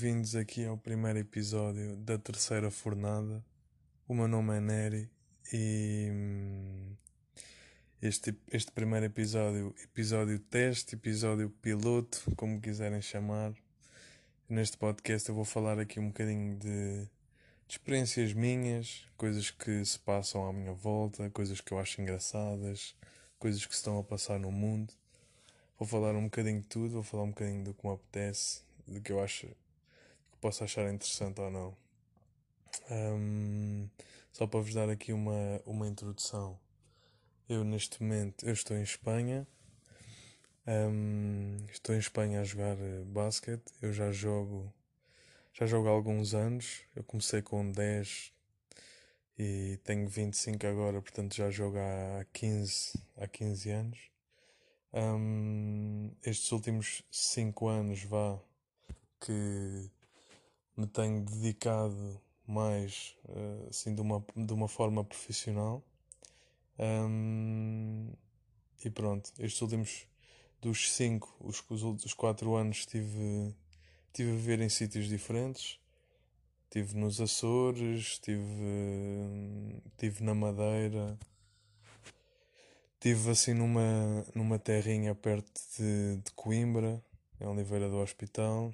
bem-vindos aqui ao primeiro episódio da terceira fornada. O meu nome é Neri e hum, este, este primeiro episódio, episódio teste, episódio piloto, como quiserem chamar. Neste podcast eu vou falar aqui um bocadinho de, de experiências minhas, coisas que se passam à minha volta, coisas que eu acho engraçadas, coisas que se estão a passar no mundo. Vou falar um bocadinho de tudo, vou falar um bocadinho do que me apetece, do que eu acho que posso achar interessante ou não. Um, só para vos dar aqui uma, uma introdução. Eu neste momento eu estou em Espanha. Um, estou em Espanha a jogar eh, basquete. Eu já jogo já jogo há alguns anos. Eu comecei com 10 e tenho 25 agora, portanto já jogo há 15, há 15 anos. Um, estes últimos 5 anos vá que me tenho dedicado mais uh, assim de uma, de uma forma profissional. Um, e pronto, estes últimos dos 5, os, os últimos 4 anos estive, estive a viver em sítios diferentes. Estive nos Açores, estive, estive na Madeira, estive assim numa, numa terrinha perto de, de Coimbra, em Oliveira do Hospital.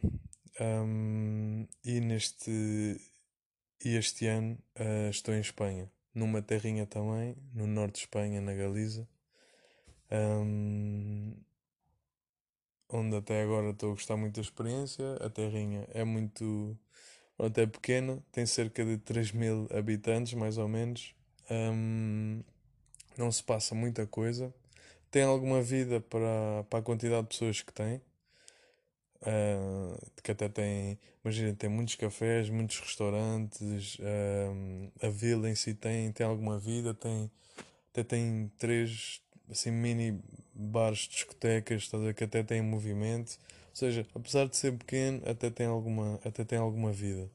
Um, e neste e este ano uh, estou em Espanha, numa terrinha também, no norte de Espanha, na Galiza, um, onde até agora estou a gostar muito da experiência. A terrinha é muito, até pequena, tem cerca de 3 mil habitantes, mais ou menos. Um, não se passa muita coisa. Tem alguma vida para, para a quantidade de pessoas que tem. Uh, que até tem, imagina, tem muitos cafés, muitos restaurantes, uh, a vila em si tem, tem alguma vida, tem, até tem três assim, mini bares, discotecas, ver, que até tem movimento. Ou seja, apesar de ser pequeno, até tem alguma, até tem alguma vida.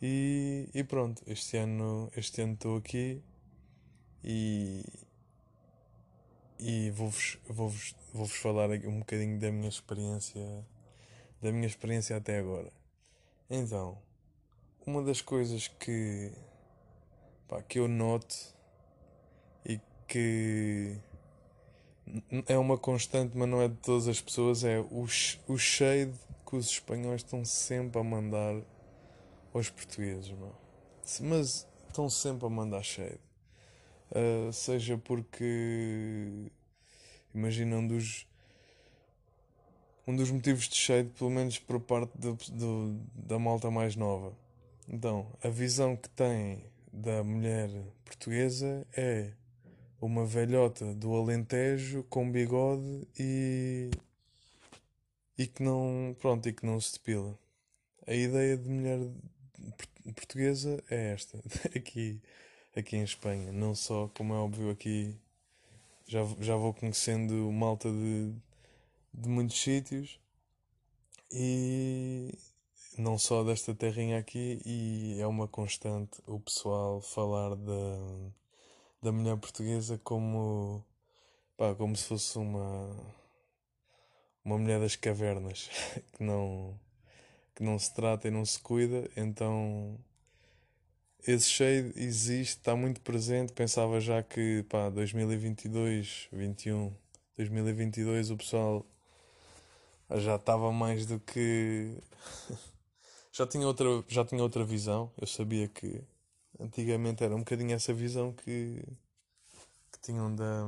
E, e pronto, este ano este ano estou aqui e, e vou-vos vou -vos, vou -vos falar um bocadinho da minha experiência da minha experiência até agora. Então, uma das coisas que pá, que eu noto e que é uma constante, mas não é de todas as pessoas, é o, o shade que os espanhóis estão sempre a mandar aos portugueses, mano. Mas estão sempre a mandar shade. Uh, seja porque imagina um dos um dos motivos de shade, pelo menos por parte do, do, da malta mais nova. Então, a visão que tem da mulher portuguesa é uma velhota do Alentejo com bigode e e que não pronto e que não se depila. A ideia de mulher portuguesa é esta aqui aqui em Espanha, não só como é óbvio aqui já já vou conhecendo malta de de muitos sítios. E não só desta terrinha aqui e é uma constante o pessoal falar da, da mulher portuguesa como pá, como se fosse uma uma mulher das cavernas que não que não se trata e não se cuida. Então esse cheio existe, está muito presente pensava já que pá, 2022 21 2022 o pessoal já estava mais do que. já, tinha outra, já tinha outra visão. Eu sabia que antigamente era um bocadinho essa visão que, que, tinham, da,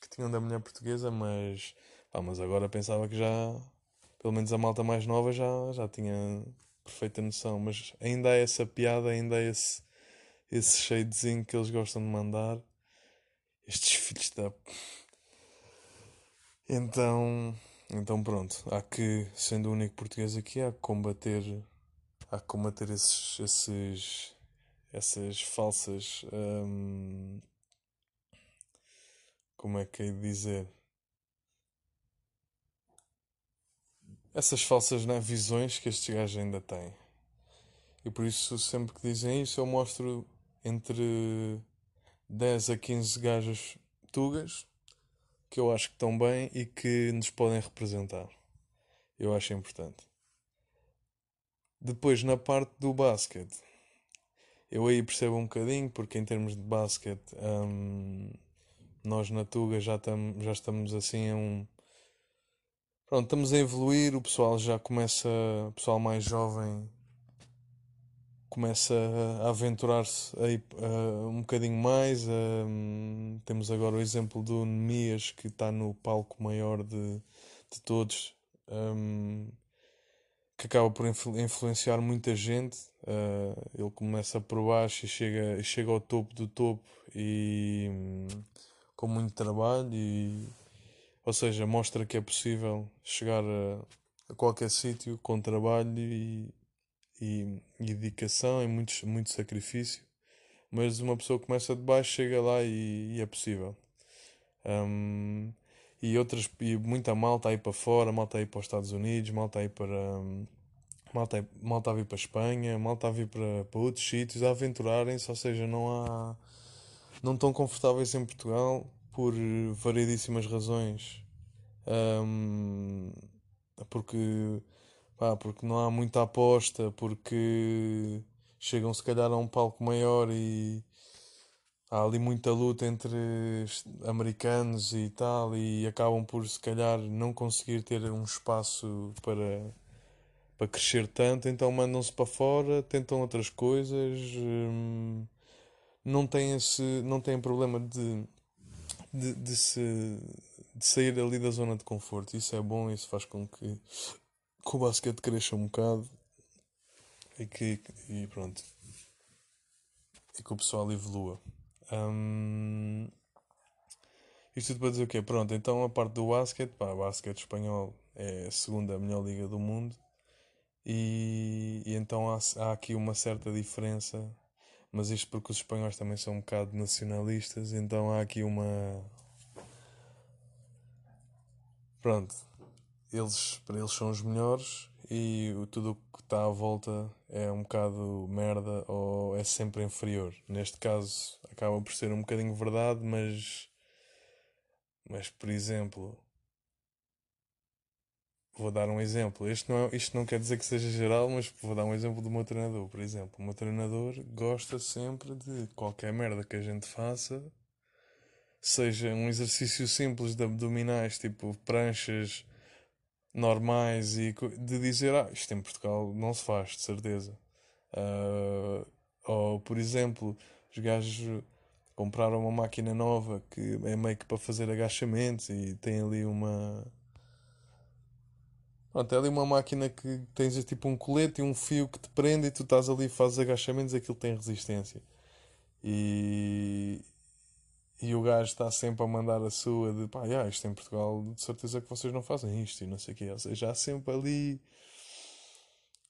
que tinham da mulher portuguesa, mas, pá, mas agora pensava que já, pelo menos a malta mais nova, já, já tinha perfeita noção. Mas ainda há essa piada, ainda há esse, esse shadezinho que eles gostam de mandar. Estes filhos da. Então. Então pronto, há que, sendo o único português aqui, há que combater, há que combater esses, esses, essas falsas, hum, como é que é de dizer? Essas falsas né, visões que estes gajos ainda têm. E por isso, sempre que dizem isso, eu mostro entre 10 a 15 gajos tugas que eu acho que estão bem e que nos podem representar. Eu acho importante. Depois, na parte do basquete, eu aí percebo um bocadinho, porque em termos de basquete, hum, nós na Tuga já, tam, já estamos assim a um. Pronto, estamos a evoluir, o pessoal já começa, o pessoal mais jovem começa a aventurar-se um bocadinho mais. Uh, temos agora o exemplo do Nemias que está no palco maior de, de todos, um, que acaba por influ influenciar muita gente. Ele começa por baixo e chega, chega ao topo do topo e um, com muito trabalho e ou seja, mostra que é possível chegar a, a qualquer sítio com trabalho e e, e dedicação e muito, muito sacrifício. Mas uma pessoa começa de baixo, chega lá e, e é possível. Um, e outras, e muita malta aí para fora, malta aí para os Estados Unidos, malta aí para. Malta, malta a vir para a Espanha, malta a vir para, para outros sítios, a aventurarem-se, ou seja, não há. não estão confortáveis em Portugal por variedíssimas razões. Um, porque Pá, porque não há muita aposta, porque chegam se calhar a um palco maior e há ali muita luta entre americanos e tal, e acabam por se calhar não conseguir ter um espaço para, para crescer tanto, então mandam-se para fora, tentam outras coisas, hum, não têm esse, não têm problema de, de, de, se, de sair ali da zona de conforto. Isso é bom, isso faz com que que o basquete cresça um bocado e que e pronto e que o pessoal evolua. Um, isto tudo para dizer o quê? Pronto, então a parte do basquete, pá, o basquete espanhol é a segunda melhor liga do mundo e, e então há, há aqui uma certa diferença, mas isto porque os espanhóis também são um bocado nacionalistas, então há aqui uma. Pronto, eles, para eles são os melhores e tudo o que está à volta é um bocado merda ou é sempre inferior. Neste caso acaba por ser um bocadinho verdade, mas mas por exemplo, vou dar um exemplo. Isto não, é, isto não quer dizer que seja geral, mas vou dar um exemplo do meu treinador, por exemplo. O meu treinador gosta sempre de qualquer merda que a gente faça, seja um exercício simples de abdominais, tipo pranchas normais e de dizer, ah, isto em Portugal não se faz, de certeza. Uh, ou, por exemplo, os gajos compraram uma máquina nova que é meio que para fazer agachamentos e tem ali uma. Pronto, é ali uma máquina que tens tipo um colete e um fio que te prende e tu estás ali e fazes agachamentos aquilo tem resistência. E, e o gajo está sempre a mandar a sua de pá, yeah, isto em Portugal, de certeza que vocês não fazem isto e não sei o quê. Ou seja, há sempre ali.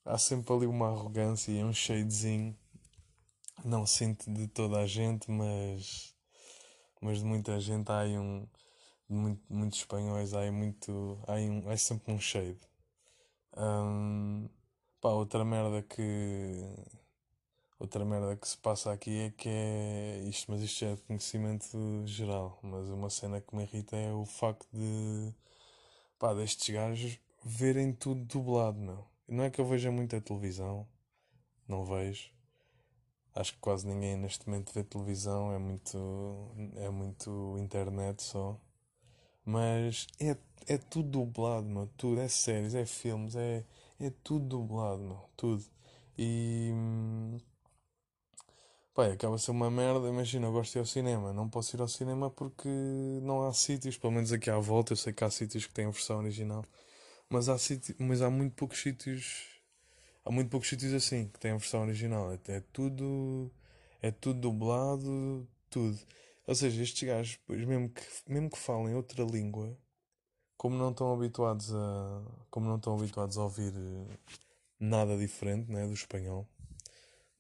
Há sempre ali uma arrogância e um shadezinho. Não sinto de toda a gente, mas. Mas de muita gente há aí um. De muito, muitos espanhóis há aí muito. Há, aí um, há sempre um shade. Um, pá, outra merda que Outra merda que se passa aqui é que é isto, mas isto é de conhecimento geral. Mas uma cena que me irrita é o facto de pá, destes gajos verem tudo dublado, meu. Não é que eu veja muita televisão, não vejo. Acho que quase ninguém neste momento vê televisão, é muito, é muito internet só. Mas é, é tudo dublado, meu. Tudo, é séries, é filmes, é, é tudo dublado, meu. Tudo. E hum, Pá, acaba a ser uma merda. Imagina, eu gosto de ir ao cinema. Não posso ir ao cinema porque não há sítios. Pelo menos aqui à volta, eu sei que há sítios que têm a versão original. Mas há, sítios, mas há muito poucos sítios. Há muito poucos sítios assim que têm a versão original. É, é tudo. É tudo dublado, tudo. Ou seja, estes gajos, mesmo que, mesmo que falem outra língua, como não estão habituados a. Como não estão habituados a ouvir nada diferente né, do espanhol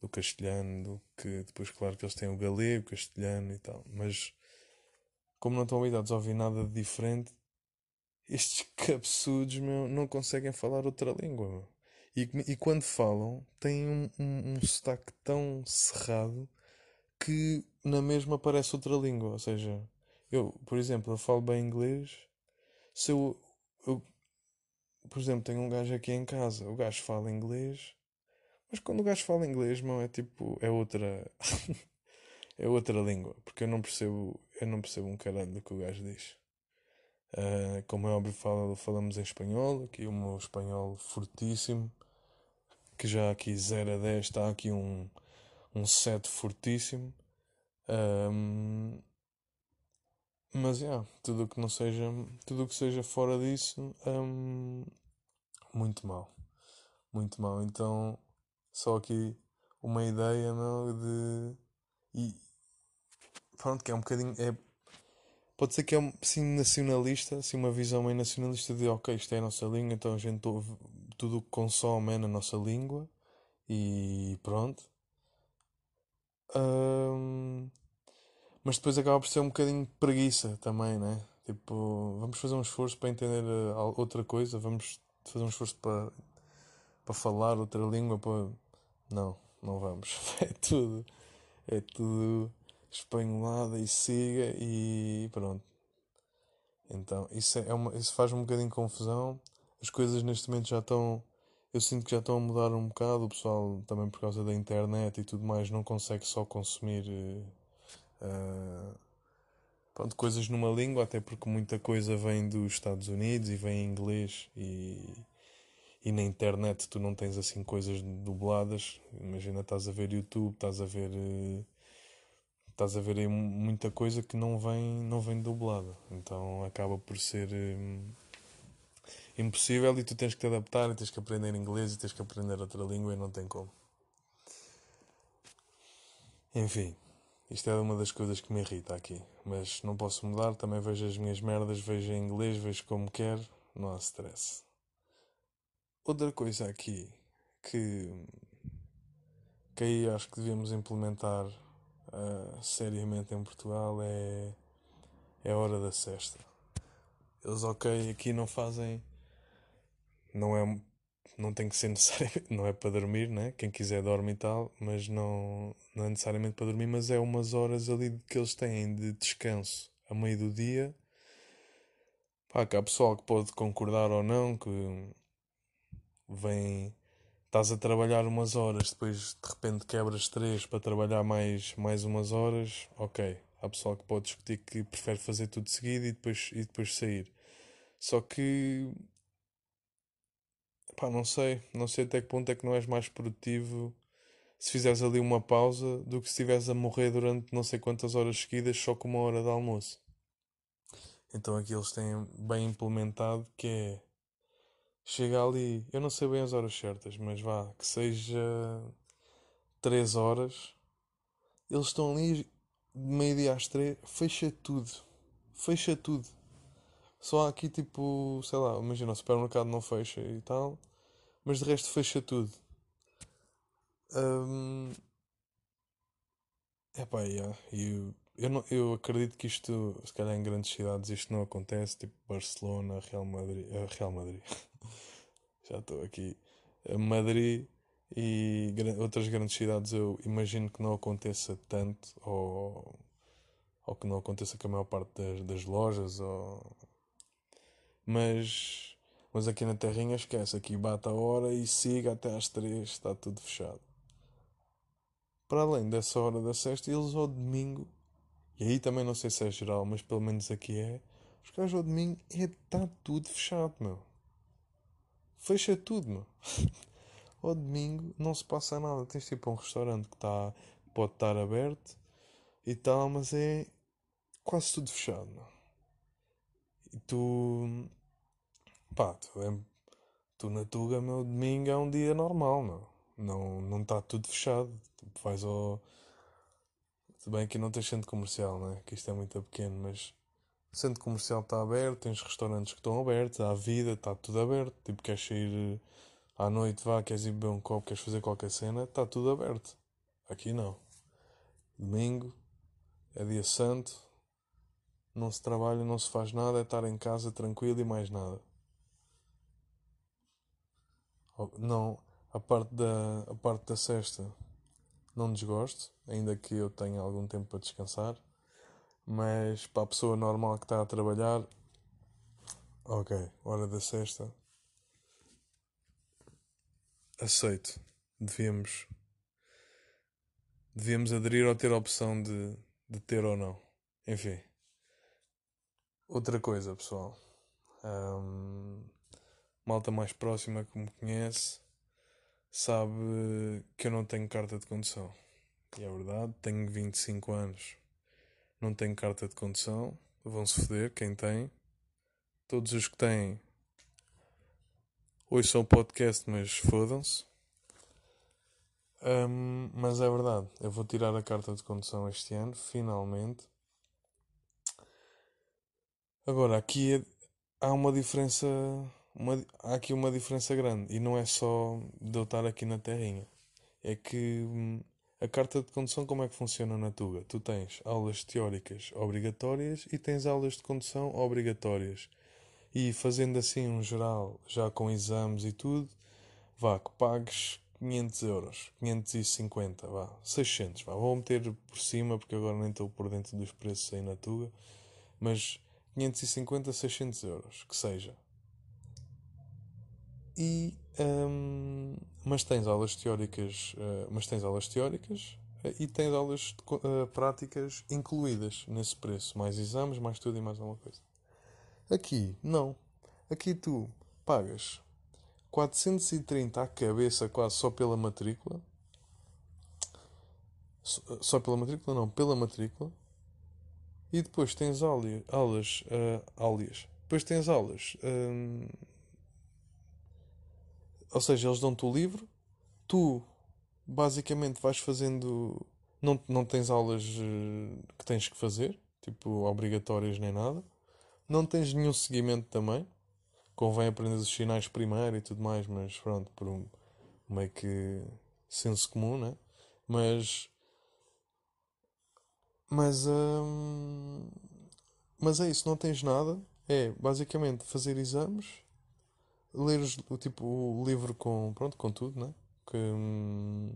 do castelhano, do que depois, claro, que eles têm o galego, castelhano e tal, mas como não estão habituados a ouvir nada de diferente, estes cabeçudos meu, não conseguem falar outra língua. Meu. E, e quando falam, têm um, um, um sotaque tão cerrado que na mesma parece outra língua. Ou seja, eu, por exemplo, eu falo bem inglês. Se eu, eu por exemplo, tenho um gajo aqui em casa, o gajo fala inglês Mas quando o gajo fala inglês, meu, é tipo. É outra. é outra língua. Porque eu não percebo. Eu não percebo um caralho do que o gajo diz. Uh, como é óbvio, fala, falamos em espanhol. Aqui o meu espanhol fortíssimo. Que já aqui 0 a 10 está aqui um, um 7 fortíssimo. Um, mas é, yeah, tudo o que não seja, tudo o que seja fora disso, um, muito mal, muito mal. Então, só aqui uma ideia, meu, de e pronto, que é um bocadinho, é, pode ser que é assim nacionalista, assim uma visão meio nacionalista de ok, isto é a nossa língua, então a gente ouve, tudo o que consome é na nossa língua e pronto. Mas depois acaba por ser um bocadinho preguiça também, né? Tipo, vamos fazer um esforço para entender uh, outra coisa, vamos fazer um esforço para, para falar outra língua, para... Não, não vamos. É tudo, é tudo espanholada e siga e pronto. Então, isso, é uma, isso faz um bocadinho de confusão. As coisas neste momento já estão. Eu sinto que já estão a mudar um bocado. O pessoal, também por causa da internet e tudo mais, não consegue só consumir. Uh, pronto, coisas numa língua, até porque muita coisa vem dos Estados Unidos e vem em inglês e, e na internet tu não tens assim coisas dubladas. Imagina, estás a ver YouTube, estás a ver. Uh, estás a ver aí muita coisa que não vem, não vem dublada. Então acaba por ser hum, impossível e tu tens que te adaptar e tens que aprender inglês e tens que aprender outra língua e não tem como. Enfim. Isto é uma das coisas que me irrita aqui. Mas não posso mudar, também vejo as minhas merdas, vejo em inglês, vejo como quero, não há stress. Outra coisa aqui que, que aí acho que devíamos implementar uh, seriamente em Portugal é, é a hora da cesta. Eles, ok, aqui não fazem. Não é não tem que ser necessário, não é para dormir, né? Quem quiser dorme e tal, mas não, não é necessariamente para dormir, mas é umas horas ali que eles têm de descanso a meio do dia. Pá, que há pessoal que pode concordar ou não, que vem, estás a trabalhar umas horas, depois de repente quebras três para trabalhar mais, mais umas horas, ok. Há pessoal que pode discutir que prefere fazer tudo seguido e depois, e depois sair. Só que Pá, não sei. Não sei até que ponto é que não és mais produtivo se fizeres ali uma pausa do que se estiveres a morrer durante não sei quantas horas seguidas só com uma hora de almoço. Então aqui eles têm bem implementado que é chega ali, eu não sei bem as horas certas, mas vá, que seja 3 horas, eles estão ali meio-dia às 3, fecha tudo. Fecha tudo. Só aqui tipo, sei lá, imagina, o supermercado não fecha e tal, mas de resto fecha tudo. Um, epá, yeah, eu, eu, eu acredito que isto, se calhar em grandes cidades, isto não acontece, tipo Barcelona, Real Madrid, uh, Real Madrid, já estou aqui, Madrid e outras grandes cidades eu imagino que não aconteça tanto, ou, ou que não aconteça com a maior parte das, das lojas, ou mas, mas aqui na terrinha esquece, aqui bate a hora e siga até às três, está tudo fechado. Para além dessa hora da sexta, eles ao domingo, e aí também não sei se é geral, mas pelo menos aqui é, os caras ao domingo é está tudo fechado, meu. Fecha tudo, meu. ao domingo não se passa nada. Tens tipo um restaurante que tá, pode estar aberto e tal, mas é quase tudo fechado, meu. E tu Pá, tu, é, tu na Tuga, meu, domingo é um dia normal, meu. Não não está tudo fechado. Tipo, vais ao. Se bem que não tens centro comercial, né? Que isto é muito pequeno, mas o centro comercial está aberto, tens restaurantes que estão abertos, há vida, está tudo aberto. Tipo, queres sair eh, à noite, vá, queres ir beber um copo, queres fazer qualquer cena, está tudo aberto. Aqui não. Domingo é dia santo, não se trabalha, não se faz nada, é estar em casa tranquilo e mais nada. Não, a parte da, a parte da sexta não desgosto, ainda que eu tenha algum tempo para descansar. Mas para a pessoa normal que está a trabalhar, ok, hora da sexta, aceito. devíamos devíamos aderir ou ter a opção de, de ter ou não. Enfim. Outra coisa, pessoal. Um, malta mais próxima que me conhece sabe que eu não tenho carta de condução. E é verdade, tenho 25 anos, não tenho carta de condução. Vão-se foder quem tem. Todos os que têm, hoje são podcast, mas fodam-se. Um, mas é verdade, eu vou tirar a carta de condução este ano, finalmente. Agora, aqui é, há uma diferença. Uma, há aqui uma diferença grande. E não é só de eu estar aqui na terrinha. É que hum, a carta de condução, como é que funciona na Tuga? Tu tens aulas teóricas obrigatórias e tens aulas de condução obrigatórias. E fazendo assim um geral, já com exames e tudo, vá, que pagues 500 euros, 550, vá, 600, vá, vou meter por cima porque agora nem estou por dentro dos preços aí na Tuga, mas 550, 600 euros, que seja. E, um, mas tens aulas teóricas, uh, mas tens aulas teóricas uh, e tens aulas uh, práticas incluídas nesse preço, mais exames, mais tudo e mais alguma coisa. Aqui, não. Aqui tu pagas 430 à cabeça quase só pela matrícula. Só pela matrícula? Não, pela matrícula. E depois tens aulas, aulas, aulas. Depois tens aulas. Ou seja, eles dão-te o livro, tu basicamente vais fazendo. Não, não tens aulas uh, que tens que fazer, tipo obrigatórias nem nada. Não tens nenhum seguimento também. Convém aprender os sinais primeiro e tudo mais, mas pronto, por um meio que senso comum, né? Mas mas, hum, mas é isso, não tens nada. É basicamente fazer exames, ler o, tipo, o livro com, pronto, com tudo, né? Que, hum,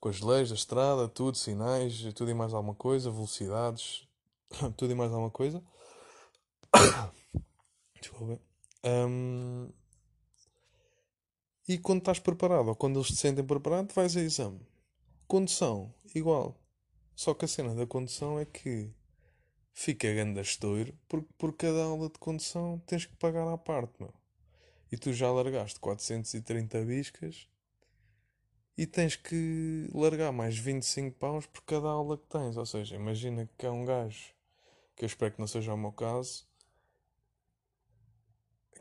com as leis da estrada, tudo, sinais, tudo e mais alguma coisa, velocidades, tudo e mais alguma coisa. Desculpa. Um, e quando estás preparado, ou quando eles te sentem preparado, vais a exame. Condução, igual. Só que a cena da condução é que fica grande estouro porque por cada aula de condução tens que pagar à parte, meu. E tu já largaste 430 biscas e tens que largar mais 25 paus por cada aula que tens. Ou seja, imagina que é um gajo, que eu espero que não seja o meu caso,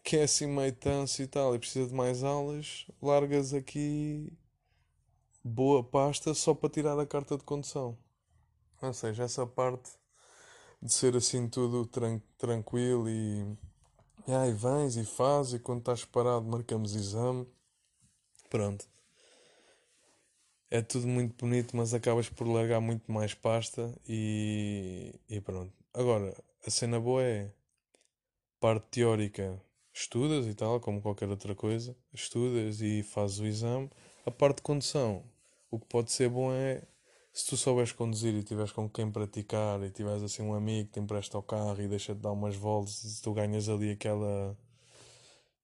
que é assim meio tanso e tal e precisa de mais aulas, largas aqui boa pasta só para tirar a carta de condução. Ou seja, essa parte de ser assim tudo tran tranquilo e. E aí vens e fazes, e quando estás parado marcamos exame. Pronto. É tudo muito bonito, mas acabas por largar muito mais pasta e, e pronto. Agora, a cena boa é parte teórica, estudas e tal, como qualquer outra coisa, estudas e fazes o exame. A parte de condução, o que pode ser bom é se tu souberes conduzir e tiveres com quem praticar e tiveres assim um amigo que te empresta o carro e deixa-te dar umas voltas, tu ganhas ali aquela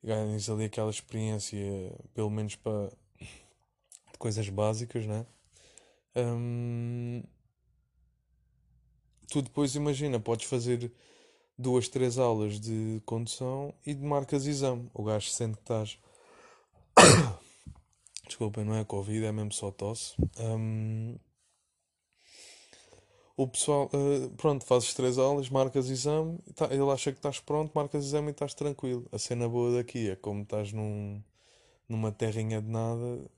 ganhas ali aquela experiência, pelo menos para coisas básicas, né? Hum, tu depois imagina, podes fazer duas, três aulas de condução e de marcas exame. O gajo sente que estás. Desculpem, não é Covid, é mesmo só tosse. Um, o pessoal, uh, pronto, fazes três aulas, marcas exame, tá, ele acha que estás pronto, marcas exame e estás tranquilo. A cena boa daqui é como estás num, numa terrinha de nada,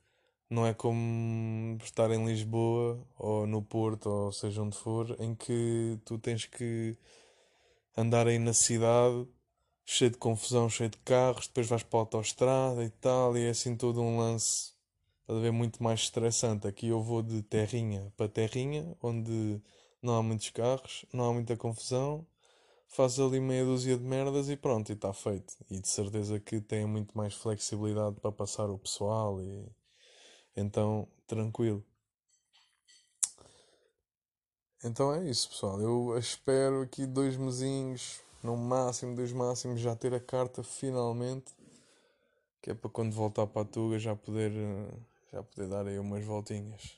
não é como estar em Lisboa ou no Porto ou seja onde for, em que tu tens que andar aí na cidade cheio de confusão, cheio de carros, depois vais para a autostrada e tal, e é assim todo um lance, estás a ver, muito mais estressante. Aqui eu vou de terrinha para terrinha, onde não há muitos carros, não há muita confusão, faz ali meia dúzia de merdas e pronto, e está feito. E de certeza que tem muito mais flexibilidade para passar o pessoal e então tranquilo. Então é isso, pessoal. Eu espero aqui dois mesinhos, no máximo, dois máximos, já ter a carta finalmente. Que é para quando voltar para a Tuga já poder, eh, já poder dar aí umas voltinhas.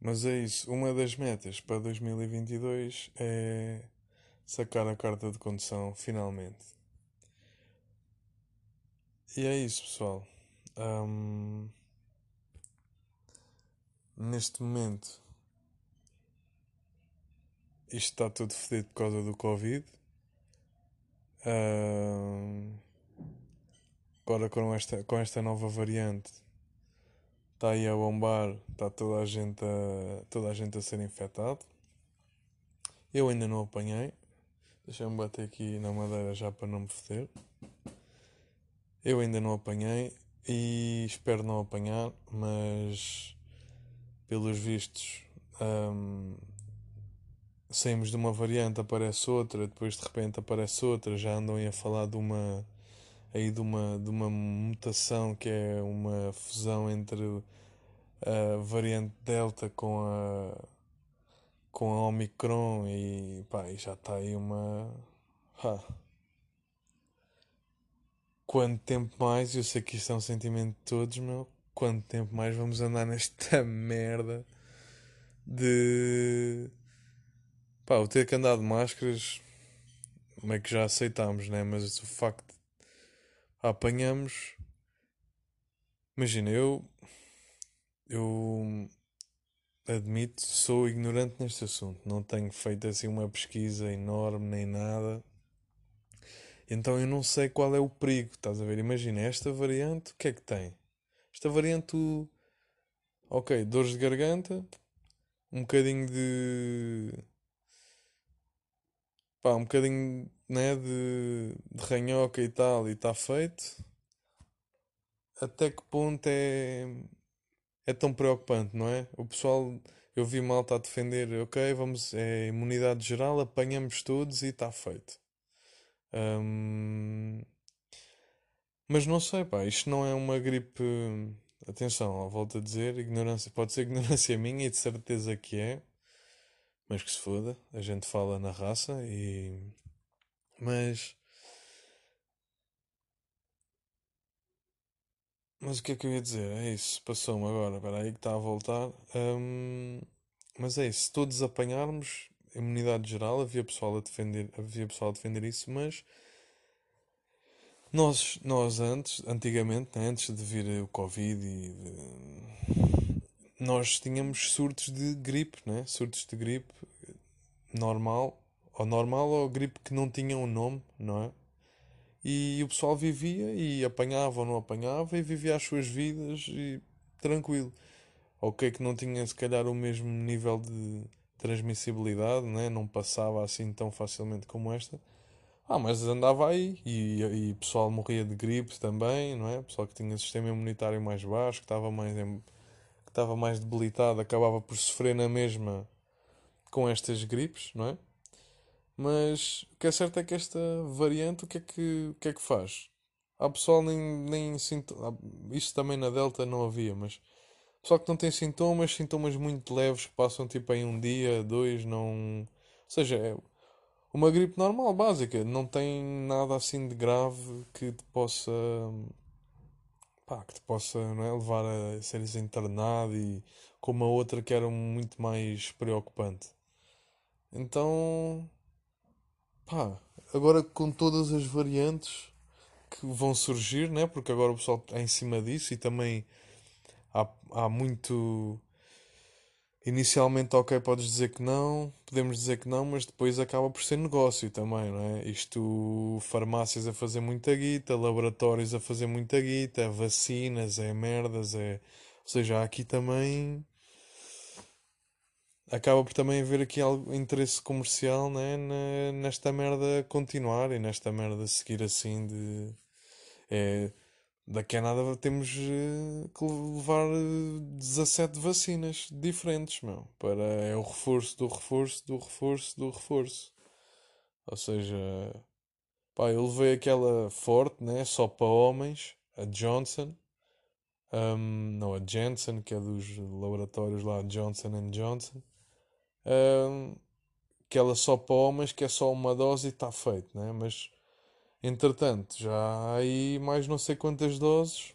Mas é isso. Uma das metas para 2022 é sacar a carta de condução finalmente. E é isso, pessoal. Um, neste momento, isto está tudo fedido por causa do Covid. Um, agora com esta, com esta nova variante está aí a bombar, está toda a gente a, toda a gente a ser infectado. Eu ainda não apanhei. Deixa-me bater aqui na madeira já para não me foder. Eu ainda não apanhei e espero não apanhar, mas pelos vistos um, saímos de uma variante, aparece outra, depois de repente aparece outra, já andam a falar de uma aí de uma, de uma mutação que é uma fusão entre a variante Delta com a com a Omicron e pá, e já está aí uma ha. quanto tempo mais, eu sei que isto é um sentimento de todos, meu, quanto tempo mais vamos andar nesta merda de pá, o ter que andar de máscaras meio que já aceitámos, né? Mas o facto apanhamos. Imagina, eu. Eu. Admito, sou ignorante neste assunto. Não tenho feito assim uma pesquisa enorme nem nada. Então eu não sei qual é o perigo. Estás a ver? Imagina, esta variante, o que é que tem? Esta variante, ok, dores de garganta, um bocadinho de. pá, um bocadinho né, de, de ranhoca e tal, e está feito, até que ponto é, é tão preocupante, não é? O pessoal, eu vi malta a defender, ok, vamos, é imunidade geral, apanhamos todos e está feito. Hum, mas não sei, pá, isto não é uma gripe. Atenção, volto a dizer, ignorância, pode ser ignorância minha e de certeza que é, mas que se foda, a gente fala na raça e mas. Mas o que é que eu ia dizer? É isso, passou-me agora. Espera aí que está a voltar. Hum, mas é isso, se todos apanharmos imunidade geral, havia pessoal a defender, havia pessoal a defender isso, mas nós, nós antes, antigamente, né, antes de vir o Covid e de- nós tínhamos surtos de gripe, né? Surtos de gripe normal ou normal ou gripe que não tinha um nome, não é? E o pessoal vivia e apanhava ou não apanhava e vivia as suas vidas e tranquilo. Ok que não tinha se calhar o mesmo nível de transmissibilidade, né? não passava assim tão facilmente como esta. Ah, mas andava aí e, e o pessoal morria de gripe também, não é? O pessoal que tinha sistema imunitário mais baixo, que estava mais, em- que estava mais debilitado, acabava por sofrer na mesma com estas gripes, não é? Mas o que é certo é que esta variante, o que é que, o que, é que faz? Há pessoal nem, nem sinto, isso também na Delta não havia, mas pessoal que não tem sintomas, sintomas muito leves que passam tipo em um dia, dois, não. Ou seja, é uma gripe normal, básica, não tem nada assim de grave que te possa, pá, que te possa, é, levar a seres internado e como a outra que era muito mais preocupante. Então. Pá, agora com todas as variantes que vão surgir, né? Porque agora o pessoal está em cima disso e também há, há muito. Inicialmente, ok, podes dizer que não, podemos dizer que não, mas depois acaba por ser negócio também, não é? Isto, farmácias a fazer muita guita, laboratórios a fazer muita guita, vacinas, é merdas, é. Ou seja, há aqui também acaba por também haver aqui algo interesse comercial né, na- nesta merda continuar e nesta merda seguir assim de é, daqui a nada temos eh, que levar eh, 17 vacinas diferentes, meu, para é o reforço do reforço do reforço do reforço. Ou seja, pá, eu levei aquela forte, né, só para homens, a Johnson, ahm, não, a Janssen, que é dos laboratórios lá, Johnson and Johnson. Ahm, aquela só para homens, que é só uma dose e está feito, né? Mas Entretanto, já há aí mais não sei quantas doses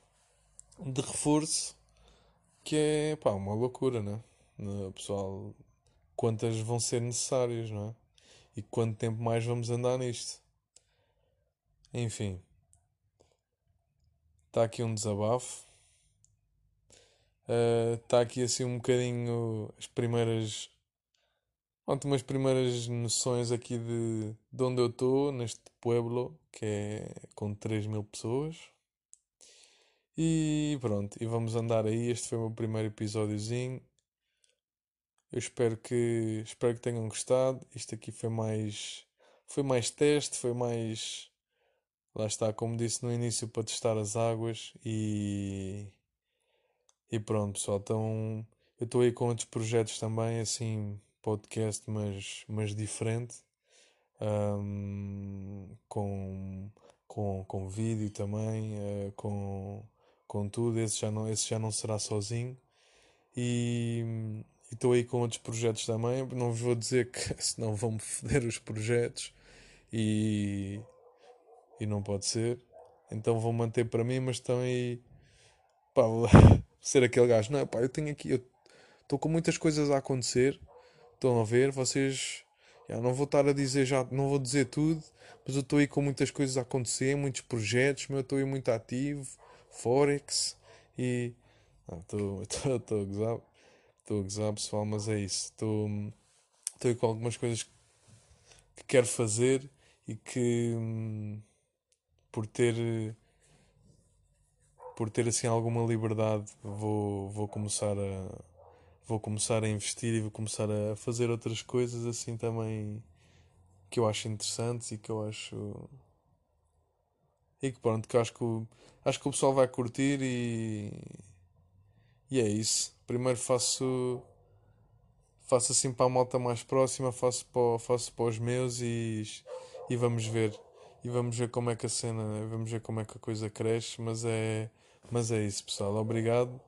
de reforço que é pá, uma loucura, né? No- Pessoal, quantas vão ser necessárias, não é? E quanto tempo mais vamos andar nisto? Enfim, está aqui um desabafo. Está aqui assim um bocadinho as primeiras. Pronto, umas primeiras noções aqui de, de onde eu estou, neste pueblo, que é com 3 mil pessoas. E pronto, e vamos andar aí. Este foi o meu primeiro episódiozinho. Eu espero que, espero que tenham gostado. Isto aqui foi mais, foi mais teste, foi mais, lá está, como disse no início, para testar as águas e, e pronto, pessoal. Então, eu estou aí com outros projetos também, assim, podcast, mas, mas diferente, ahm, com, com, com vídeo também, eh, com, com tudo. Esse já não, esse já não será sozinho. E estou aí com outros projetos também. Não vou dizer que senão vão-me foder os projetos e, e não pode ser. Então vou manter para mim, mas estão aí. Vou ser aquele gajo. Não, pá, eu tenho aqui. Eu estou com muitas coisas a acontecer. Estão a ver? Vocês. Já, não vou estar a dizer já. Não vou dizer tudo. Mas eu estou aí com muitas coisas a acontecer. Muitos projetos. Meu, eu estou aí muito ativo. Forex. E. Estou a gozar. Estou a gozar, pessoal, mas é isso. Estou aí com algumas coisas que quero fazer e que por ter por ter assim alguma liberdade vou, vou começar a vou começar a investir e vou começar a fazer outras coisas assim também que eu acho interessantes e que eu acho e que pronto, que acho que o, acho que o pessoal vai curtir e, e é isso. Primeiro faço faço assim para a malta mais próxima, faço para, faço para os meus e, e vamos ver. E vamos ver como é que a cena, vamos ver como é que a coisa cresce, mas é, mas é isso, pessoal. Obrigado,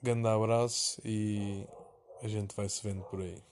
Grande abraço e a gente vai se vendo por aí.